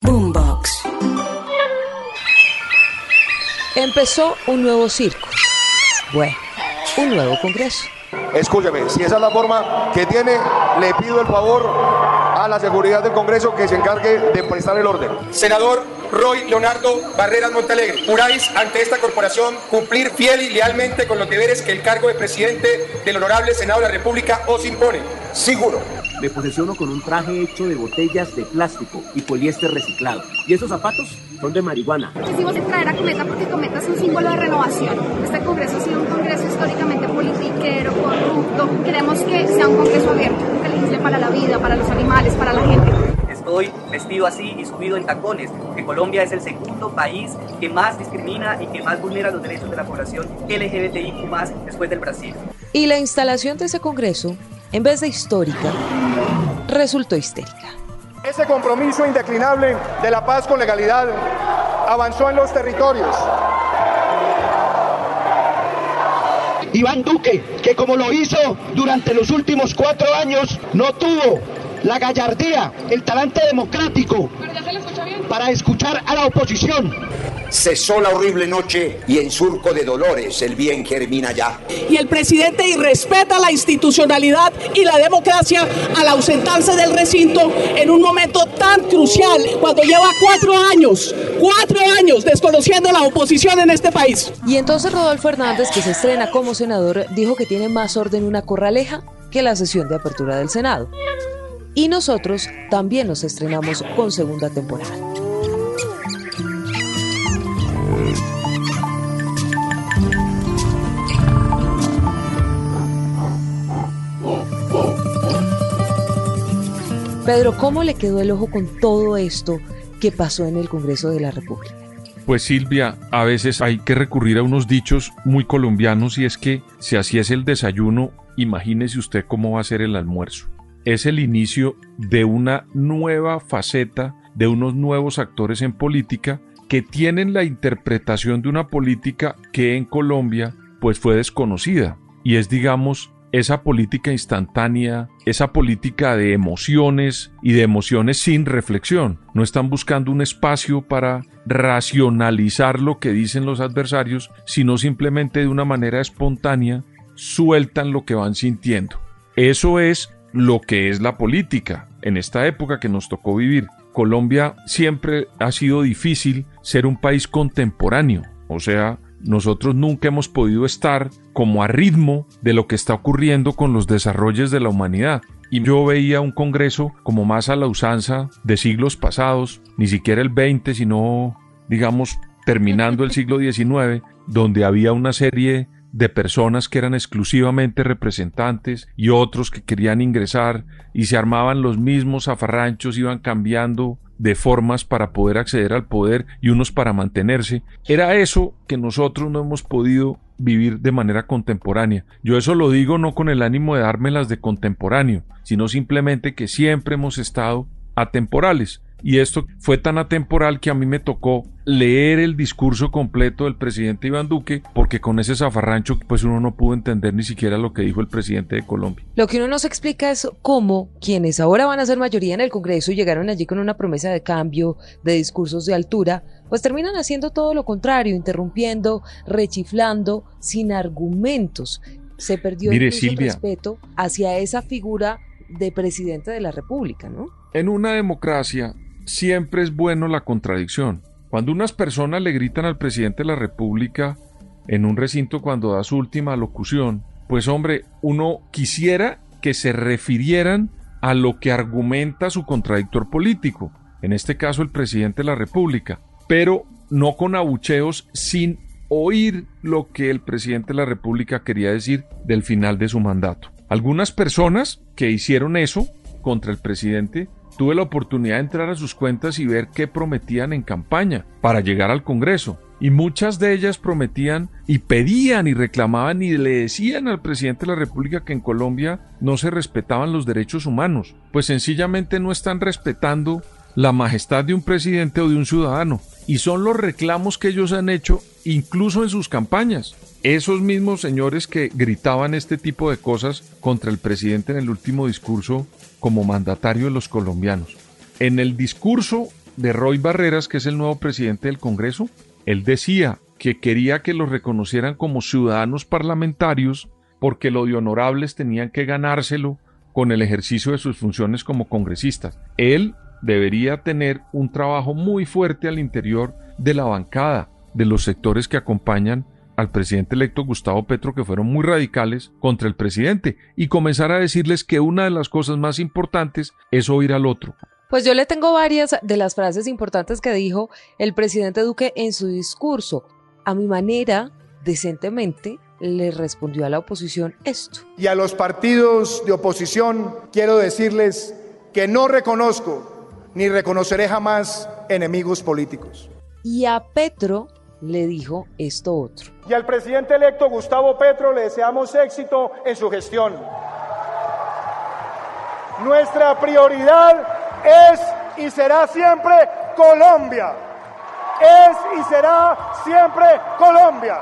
Boombox. Empezó un nuevo circo. Bueno, un nuevo congreso. Escúcheme, si esa es la forma que tiene, le pido el favor a la seguridad del Congreso que se encargue de prestar el orden. Senador Roy Leonardo Barreras Montalegre, juráis ante esta corporación cumplir fiel y lealmente con los deberes que el cargo de presidente del Honorable Senado de la República os impone. Seguro. Me posesiono con un traje hecho de botellas de plástico y poliéster reciclado. ¿Y esos zapatos? Son de marihuana. Quisimos traer a Cometa porque Cometa es un símbolo de renovación. Este congreso ha sido un congreso históricamente politiquero, corrupto. Queremos que sea un congreso abierto, que legisle para la vida, para los animales, para la gente. Estoy vestido así y subido en tacones, que Colombia es el segundo país que más discrimina y que más vulnera los derechos de la población LGBTIQ después del Brasil. Y la instalación de ese congreso, en vez de histórica, resultó histérica. Ese compromiso indeclinable de la paz con legalidad avanzó en los territorios. Iván Duque, que como lo hizo durante los últimos cuatro años, no tuvo la gallardía, el talante democrático para escuchar a la oposición. Cesó la horrible noche y en surco de dolores el bien germina ya. Y el presidente irrespeta la institucionalidad y la democracia al ausentarse del recinto en un momento tan crucial cuando lleva cuatro años, cuatro años desconociendo la oposición en este país. Y entonces Rodolfo Hernández, que se estrena como senador, dijo que tiene más orden una corraleja que la sesión de apertura del Senado. Y nosotros también nos estrenamos con segunda temporada. Pedro, ¿cómo le quedó el ojo con todo esto que pasó en el Congreso de la República? Pues Silvia, a veces hay que recurrir a unos dichos muy colombianos y es que si así es el desayuno, imagínese usted cómo va a ser el almuerzo. Es el inicio de una nueva faceta, de unos nuevos actores en política que tienen la interpretación de una política que en Colombia pues fue desconocida y es digamos esa política instantánea, esa política de emociones y de emociones sin reflexión. No están buscando un espacio para racionalizar lo que dicen los adversarios, sino simplemente de una manera espontánea sueltan lo que van sintiendo. Eso es lo que es la política en esta época que nos tocó vivir. Colombia siempre ha sido difícil ser un país contemporáneo, o sea, nosotros nunca hemos podido estar como a ritmo de lo que está ocurriendo con los desarrollos de la humanidad. Y yo veía un Congreso como más a la usanza de siglos pasados, ni siquiera el 20, sino, digamos, terminando el siglo XIX, donde había una serie de personas que eran exclusivamente representantes y otros que querían ingresar y se armaban los mismos afarranchos, iban cambiando de formas para poder acceder al poder y unos para mantenerse. Era eso que nosotros no hemos podido vivir de manera contemporánea. Yo eso lo digo no con el ánimo de dármelas de contemporáneo, sino simplemente que siempre hemos estado atemporales. Y esto fue tan atemporal que a mí me tocó leer el discurso completo del presidente Iván Duque, porque con ese zafarrancho pues uno no pudo entender ni siquiera lo que dijo el presidente de Colombia. Lo que uno nos explica es cómo quienes ahora van a ser mayoría en el Congreso y llegaron allí con una promesa de cambio, de discursos de altura, pues terminan haciendo todo lo contrario, interrumpiendo, rechiflando, sin argumentos. Se perdió el respeto hacia esa figura de presidente de la República, ¿no? En una democracia siempre es bueno la contradicción. Cuando unas personas le gritan al presidente de la República en un recinto cuando da su última locución, pues hombre, uno quisiera que se refirieran a lo que argumenta su contradictor político, en este caso el presidente de la República, pero no con abucheos sin oír lo que el presidente de la República quería decir del final de su mandato. Algunas personas que hicieron eso contra el presidente tuve la oportunidad de entrar a sus cuentas y ver qué prometían en campaña para llegar al Congreso. Y muchas de ellas prometían y pedían y reclamaban y le decían al presidente de la República que en Colombia no se respetaban los derechos humanos, pues sencillamente no están respetando la majestad de un presidente o de un ciudadano. Y son los reclamos que ellos han hecho incluso en sus campañas. Esos mismos señores que gritaban este tipo de cosas contra el presidente en el último discurso como mandatario de los colombianos. En el discurso de Roy Barreras, que es el nuevo presidente del Congreso, él decía que quería que los reconocieran como ciudadanos parlamentarios porque lo de honorables tenían que ganárselo con el ejercicio de sus funciones como congresistas. Él debería tener un trabajo muy fuerte al interior de la bancada, de los sectores que acompañan al presidente electo Gustavo Petro, que fueron muy radicales contra el presidente, y comenzar a decirles que una de las cosas más importantes es oír al otro. Pues yo le tengo varias de las frases importantes que dijo el presidente Duque en su discurso. A mi manera, decentemente, le respondió a la oposición esto. Y a los partidos de oposición quiero decirles que no reconozco ni reconoceré jamás enemigos políticos. Y a Petro le dijo esto otro. Y al presidente electo Gustavo Petro le deseamos éxito en su gestión. Nuestra prioridad es y será siempre Colombia. Es y será siempre Colombia.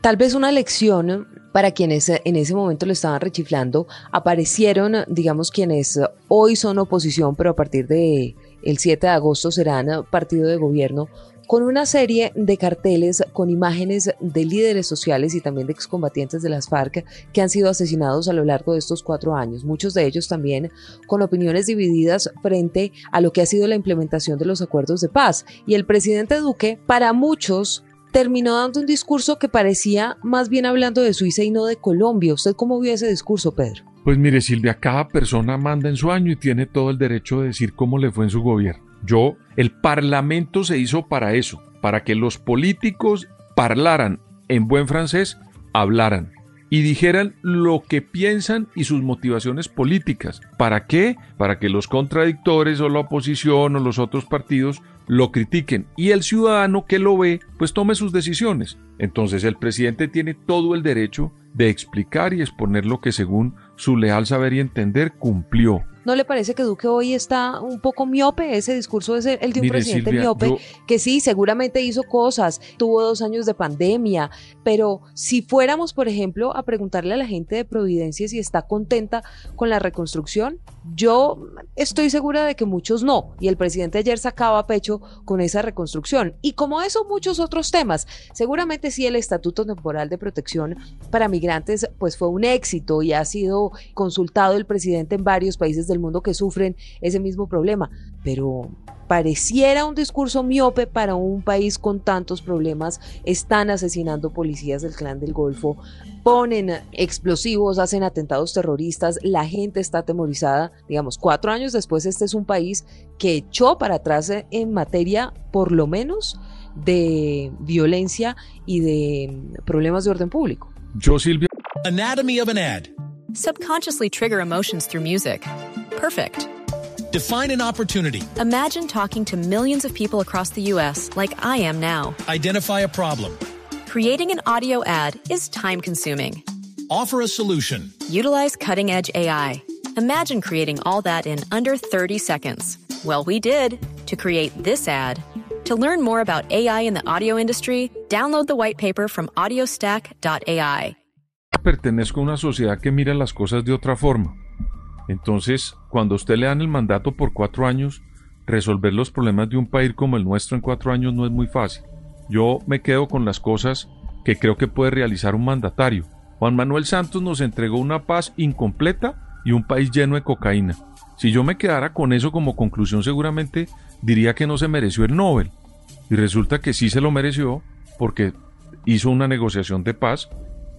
Tal vez una lección para quienes en ese momento lo estaban rechiflando, aparecieron, digamos, quienes hoy son oposición, pero a partir de el 7 de agosto serán partido de gobierno, con una serie de carteles con imágenes de líderes sociales y también de excombatientes de las FARC que han sido asesinados a lo largo de estos cuatro años, muchos de ellos también con opiniones divididas frente a lo que ha sido la implementación de los acuerdos de paz. Y el presidente Duque, para muchos, terminó dando un discurso que parecía más bien hablando de Suiza y no de Colombia. ¿Usted cómo vio ese discurso, Pedro? Pues mire, Silvia, cada persona manda en su año y tiene todo el derecho de decir cómo le fue en su gobierno. Yo, el Parlamento se hizo para eso, para que los políticos parlaran en buen francés, hablaran y dijeran lo que piensan y sus motivaciones políticas. ¿Para qué? Para que los contradictores o la oposición o los otros partidos lo critiquen y el ciudadano que lo ve pues tome sus decisiones. Entonces el presidente tiene todo el derecho de explicar y exponer lo que según su leal saber y entender cumplió. ¿No le parece que Duque hoy está un poco miope? Ese discurso es el de un presidente miope que sí, seguramente hizo cosas, tuvo dos años de pandemia, pero si fuéramos, por ejemplo, a preguntarle a la gente de Providencia si está contenta con la reconstrucción, yo estoy segura de que muchos no. Y el presidente ayer sacaba pecho con esa reconstrucción. Y como eso, muchos otros temas. Seguramente sí el Estatuto Temporal de Protección para Migrantes pues fue un éxito y ha sido consultado el presidente en varios países del mundo que sufren ese mismo problema. Pero pareciera un discurso miope para un país con tantos problemas. Están asesinando policías del clan del Golfo, ponen explosivos, hacen atentados terroristas, la gente está atemorizada. Digamos, cuatro años después este es un país que echó para atrás en materia, por lo menos, de violencia y de problemas de orden público. Yo, Silvia. Anatomy of an ad. Subconsciously trigger emotions through music. Perfect. Define an opportunity. Imagine talking to millions of people across the U.S. like I am now. Identify a problem. Creating an audio ad is time consuming. Offer a solution. Utilize cutting edge AI. Imagine creating all that in under 30 seconds. Well, we did to create this ad. To learn more about AI in the audio industry, download the white paper from audiostack.ai. Pertenezco a una sociedad que mira las cosas de otra forma. Entonces, cuando usted le dan el mandato por cuatro años, resolver los problemas de un país como el nuestro en cuatro años no es muy fácil. Yo me quedo con las cosas que creo que puede realizar un mandatario. Juan Manuel Santos nos entregó una paz incompleta y un país lleno de cocaína. Si yo me quedara con eso como conclusión seguramente diría que no se mereció el Nobel. Y resulta que sí se lo mereció porque hizo una negociación de paz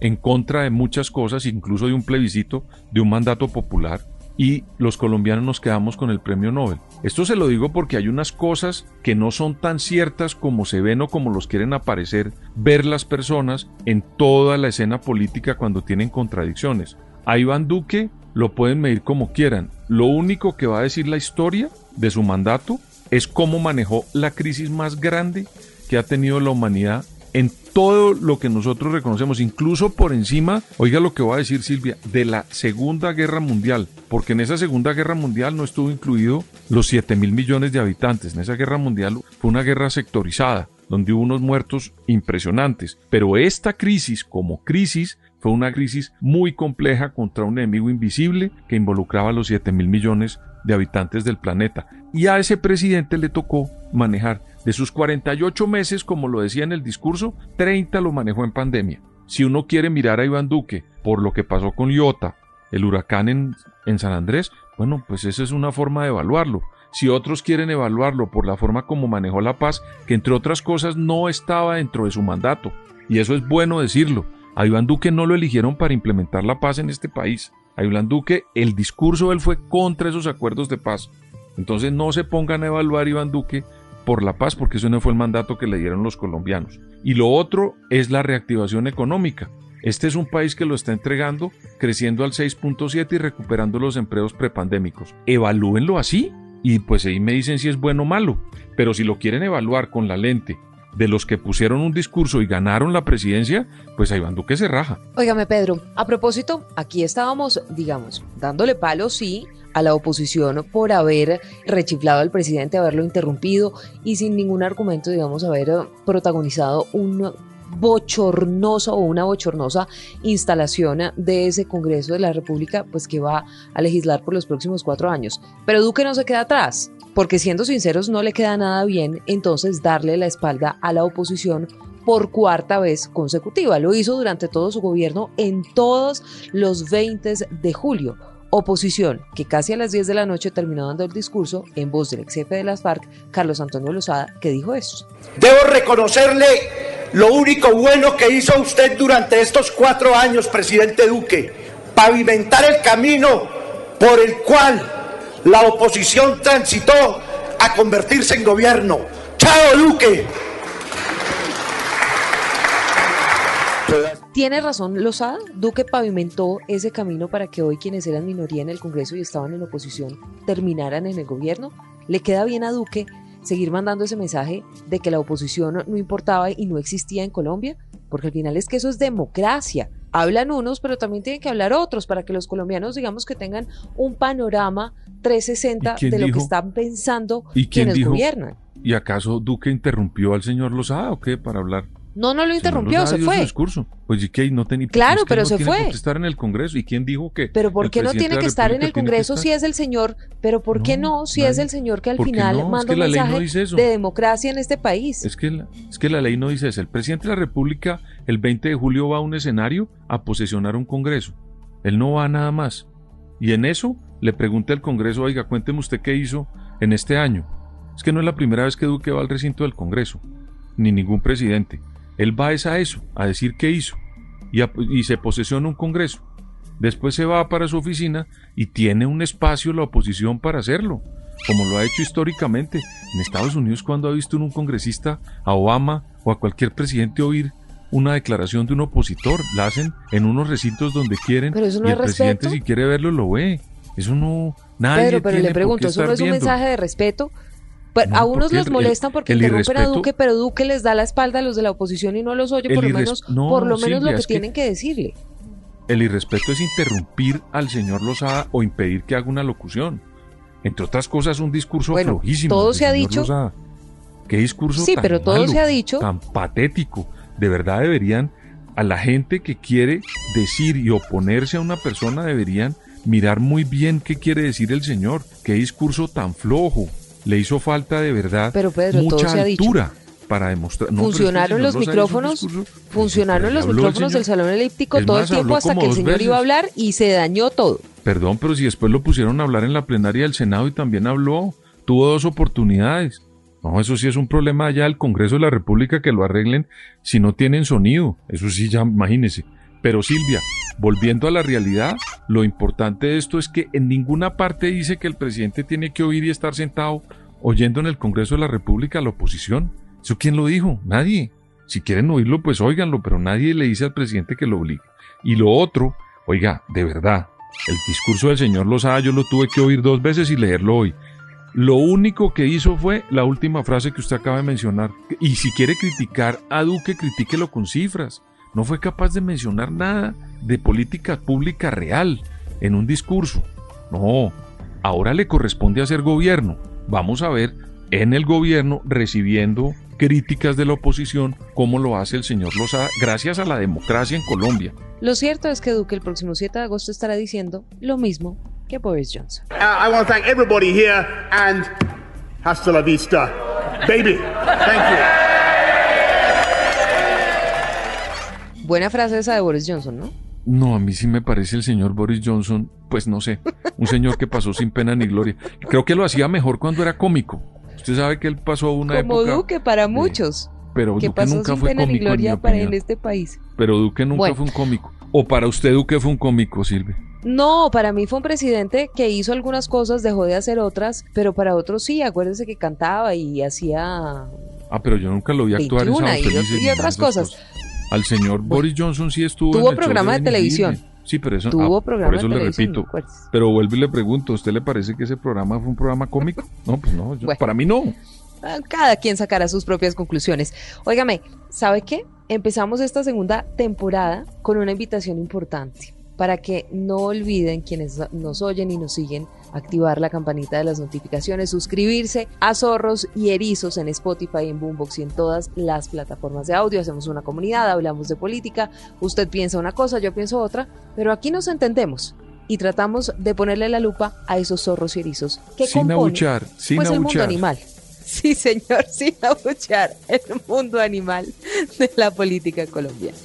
en contra de muchas cosas, incluso de un plebiscito, de un mandato popular, y los colombianos nos quedamos con el premio Nobel. Esto se lo digo porque hay unas cosas que no son tan ciertas como se ven o como los quieren aparecer ver las personas en toda la escena política cuando tienen contradicciones. A Iván Duque lo pueden medir como quieran. lo único que va a decir la historia de su mandato es cómo manejó la crisis más grande que ha tenido la humanidad en todo lo que nosotros reconocemos, incluso por encima, oiga lo que va a decir Silvia, de la Segunda Guerra Mundial, porque en esa Segunda Guerra Mundial no estuvo incluido los 7 mil millones de habitantes, en esa guerra mundial fue una guerra sectorizada, donde hubo unos muertos impresionantes, pero esta crisis como crisis fue una crisis muy compleja contra un enemigo invisible que involucraba a los 7 mil millones de habitantes del planeta. Y a ese presidente le tocó manejar de sus 48 meses, como lo decía en el discurso, 30 lo manejó en pandemia. Si uno quiere mirar a Iván Duque por lo que pasó con Iota, el huracán en, en San Andrés, bueno, pues esa es una forma de evaluarlo. Si otros quieren evaluarlo por la forma como manejó la paz, que entre otras cosas no estaba dentro de su mandato, y eso es bueno decirlo, a Iván Duque no lo eligieron para implementar la paz en este país. A Iván Duque, el discurso de él fue contra esos acuerdos de paz. Entonces no se pongan a evaluar Iván Duque por la paz, porque eso no fue el mandato que le dieron los colombianos. Y lo otro es la reactivación económica. Este es un país que lo está entregando, creciendo al 6.7 y recuperando los empleos prepandémicos. Evalúenlo así y pues ahí me dicen si es bueno o malo. Pero si lo quieren evaluar con la lente de los que pusieron un discurso y ganaron la presidencia, pues a Iván Duque se raja. Óigame, Pedro, a propósito, aquí estábamos, digamos, dándole palo, sí, a la oposición por haber rechiflado al presidente, haberlo interrumpido y sin ningún argumento, digamos, haber protagonizado un bochornosa o una bochornosa instalación de ese Congreso de la República, pues que va a legislar por los próximos cuatro años. Pero Duque no se queda atrás, porque siendo sinceros no le queda nada bien entonces darle la espalda a la oposición por cuarta vez consecutiva. Lo hizo durante todo su gobierno en todos los 20 de julio. Oposición, que casi a las 10 de la noche terminó dando el discurso en voz del ex jefe de las FARC, Carlos Antonio Lozada, que dijo esto. Debo reconocerle lo único bueno que hizo usted durante estos cuatro años, presidente Duque, pavimentar el camino por el cual la oposición transitó a convertirse en gobierno. ¡Chao, Duque! Tiene razón Lozada, Duque pavimentó ese camino para que hoy quienes eran minoría en el Congreso y estaban en oposición terminaran en el gobierno. Le queda bien a Duque seguir mandando ese mensaje de que la oposición no importaba y no existía en Colombia, porque al final es que eso es democracia. Hablan unos, pero también tienen que hablar otros para que los colombianos, digamos, que tengan un panorama 360 de lo que están pensando ¿Y quienes gobiernan. ¿Y acaso Duque interrumpió al señor Lozada o qué para hablar? No, no lo interrumpió, se fue. discurso. Pues Claro, pero no se tiene fue. por qué estar en el Congreso. ¿Y quién dijo que? Pero ¿por qué no tiene que estar en el Congreso si es el señor? Pero ¿por qué no, si es el señor que al ¿Por qué final no? Es manda que un la ley no mensaje dice eso. de democracia en este país? Es que, la, es que la ley no dice eso. El presidente de la República el 20 de julio va a un escenario a posesionar un Congreso. Él no va a nada más. Y en eso le pregunta al Congreso, oiga, cuénteme usted qué hizo en este año. Es que no es la primera vez que Duque va al recinto del Congreso, ni ningún presidente. Él va es a eso, a decir qué hizo, y, a- y se posesiona un Congreso. Después se va para su oficina y tiene un espacio la oposición para hacerlo, como lo ha hecho históricamente. En Estados Unidos, cuando ha visto un congresista a Obama o a cualquier presidente oír una declaración de un opositor, la hacen en unos recintos donde quieren Pero eso no y el presidente respeto. si quiere verlo lo ve. Eso no nadie Pedro, pero tiene le por pregunto, ¿eso no es un viendo. mensaje de respeto? Pero No, a unos el- molestan porque el interrumpen a Duque, pero Duque les da la espalda a los de la oposición y no los oye, por lo menos, no, por lo menos Silvia, lo que tienen que decirle. El irrespeto es interrumpir al señor Lozada o impedir que haga una locución. Entre otras cosas, un discurso Bueno, flojísimo. todo se ha dicho- Lozada. Qué discurso Sí, tan pero todo malo, se ha dicho. Tan patético. De verdad deberían, a la gente que quiere decir y oponerse a una persona, deberían mirar muy bien qué quiere decir el señor. Qué discurso tan flojo. Le hizo falta de verdad Pero, Pedro, todo mucha ha dicho. altura para demostrar. No, funcionaron los micrófonos, discurso- funcionaron los micrófonos del salón elíptico Es todo más, el tiempo hasta que el señor iba a hablar y se dañó todo. Perdón, pero si después lo pusieron a hablar en la plenaria del Senado y también habló, tuvo dos oportunidades. No, eso sí es un problema allá del Congreso de la República que lo arreglen si no tienen sonido. Eso sí, ya imagínese. Pero Silvia, volviendo a la realidad, lo importante de esto es que en ninguna parte dice que el presidente tiene que oír y estar sentado oyendo en el Congreso de la República a la oposición. ¿Eso quién lo dijo? Nadie. Si quieren oírlo, pues óiganlo, pero nadie le dice al presidente que lo obligue. Y lo otro, oiga, de verdad, El discurso del señor Lozada yo lo tuve que oír dos veces y leerlo hoy. Lo único que hizo fue la última frase que usted acaba de mencionar. Y si quiere criticar a Duque, critíquelo con cifras. No fue capaz de mencionar nada de política pública real en un discurso. No, ahora le corresponde hacer gobierno. Vamos a ver en el gobierno recibiendo críticas de la oposición como lo hace el señor Lozada gracias a la democracia en Colombia. Lo cierto es que Duque el próximo 7 de agosto estará diciendo lo mismo que Boris Johnson. Uh, I want to thank everybody here and hasta la vista, baby. Thank you. Buena frase esa de Boris Johnson, ¿no? No, a mí sí me parece el señor Boris Johnson, pues no sé, un señor que pasó sin pena ni gloria. Creo que lo hacía mejor cuando era cómico. Usted sabe que él pasó una Como época... Duque para muchos. pero que Duque pasó nunca sin fue pena ni cómico en mi gloria para en este país. Pero Duque nunca Bueno. fue un cómico. O para usted Duque fue un cómico, Silvia. No, para mí fue un presidente que hizo algunas cosas, dejó de hacer otras, pero para otros sí, acuérdese que cantaba y hacía Ah, pero yo nunca lo vi actuar en 21 Sábado y, y ni otras cosas. Al señor Boris Johnson sí estuvo Tuvo en el programa de Benny televisión. Sí, pero eso Tuvo ah, programa por eso de le repito. Pero vuelvo y le pregunto, ¿a usted le parece que ese programa fue un programa cómico? No, pues no, yo- Bueno. para mí no. Ah, Cada quien sacará sus propias conclusiones. Óigame, ¿sabe qué? Empezamos esta segunda temporada con una invitación importante para que no olviden quienes nos oyen y nos siguen activar la campanita de las notificaciones, suscribirse a Zorros y Erizos en Spotify, en Boombox y en todas las plataformas de audio. Hacemos una comunidad, hablamos de política, usted piensa una cosa, yo pienso otra, pero aquí nos entendemos y tratamos de ponerle la lupa a esos zorros y erizos que Sin componen abuchar, sin pues el mundo abuchar. animal. Sí, señor, sin abuchar el mundo animal de la política colombiana.